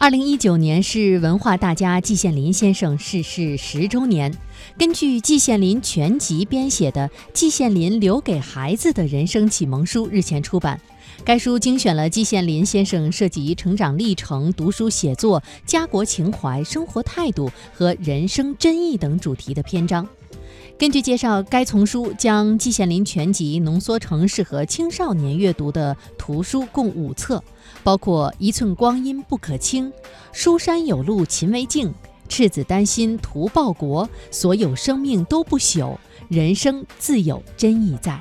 二零一九年是文化大家季羡林先生逝世十周年。根据季羡林全集编写的《季羡林留给孩子的人生启蒙书》日前出版。该书精选了季羡林先生涉及成长历程、读书写作、家国情怀、生活态度和人生真意等主题的篇章。根据介绍，该丛书将季羡林全集浓缩成适合青少年阅读的图书，共五册，包括《一寸光阴不可轻》《书山有路勤为径》《赤子丹心图报国》《所有生命都不朽》《人生自有真意在》。